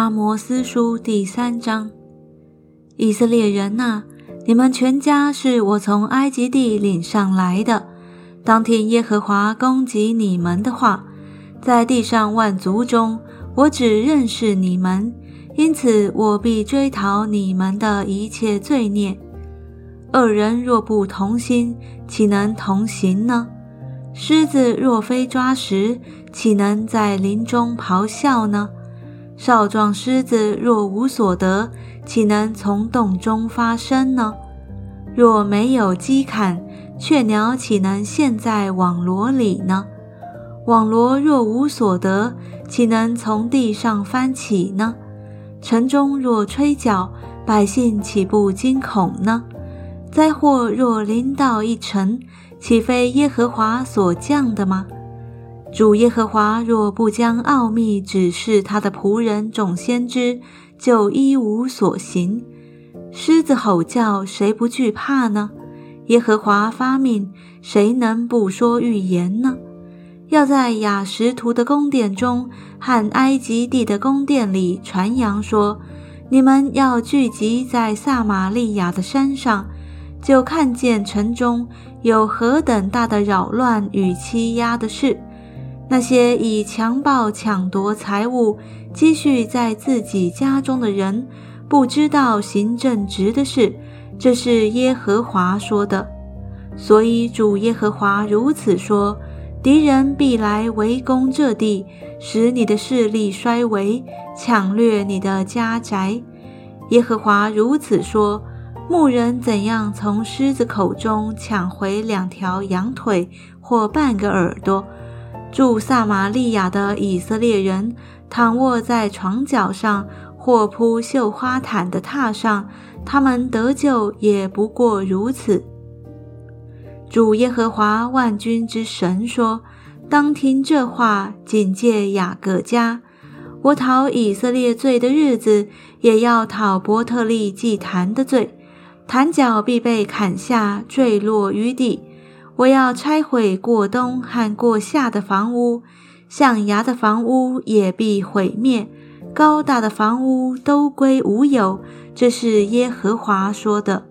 阿摩斯书第三章：以色列人呐，你们全家是我从埃及地领上来的。当听耶和华攻击你们的话，在地上万族中，我只认识你们，因此我必追讨你们的一切罪孽。二人若不同心，岂能同行呢？狮子若非抓食，岂能在林中咆哮呢？少壮狮子若无所得，岂能从洞中发声呢？若没有鸡砍，雀鸟岂能陷在网罗里呢？网罗若无所得，岂能从地上翻起呢？城中若吹角，百姓岂不惊恐呢？灾祸若临到一城，岂非耶和华所降的吗？主耶和华若不将奥秘指示他的仆人众先知，就一无所行。狮子吼叫，谁不惧怕呢？耶和华发命，谁能不说预言呢？要在雅什图的宫殿中和埃及地的宫殿里传扬说：你们要聚集在撒玛利亚的山上，就看见城中有何等大的扰乱与欺压的事。那些以强暴抢夺财物、积蓄在自己家中的人，不知道行正直的事，这是耶和华说的。所以主耶和华如此说：敌人必来围攻这地，使你的势力衰微，抢掠你的家宅。耶和华如此说：牧人怎样从狮子口中抢回两条羊腿或半个耳朵？住撒玛利亚的以色列人躺卧在床脚上，或铺绣花毯的榻上，他们得救也不过如此。主耶和华万军之神说：“当听这话，警戒雅各家。我讨以色列罪的日子，也要讨伯特利祭坛的罪。坛角必被砍下，坠落于地。”我要拆毁过冬和过夏的房屋，象牙的房屋也必毁灭，高大的房屋都归无有。这是耶和华说的。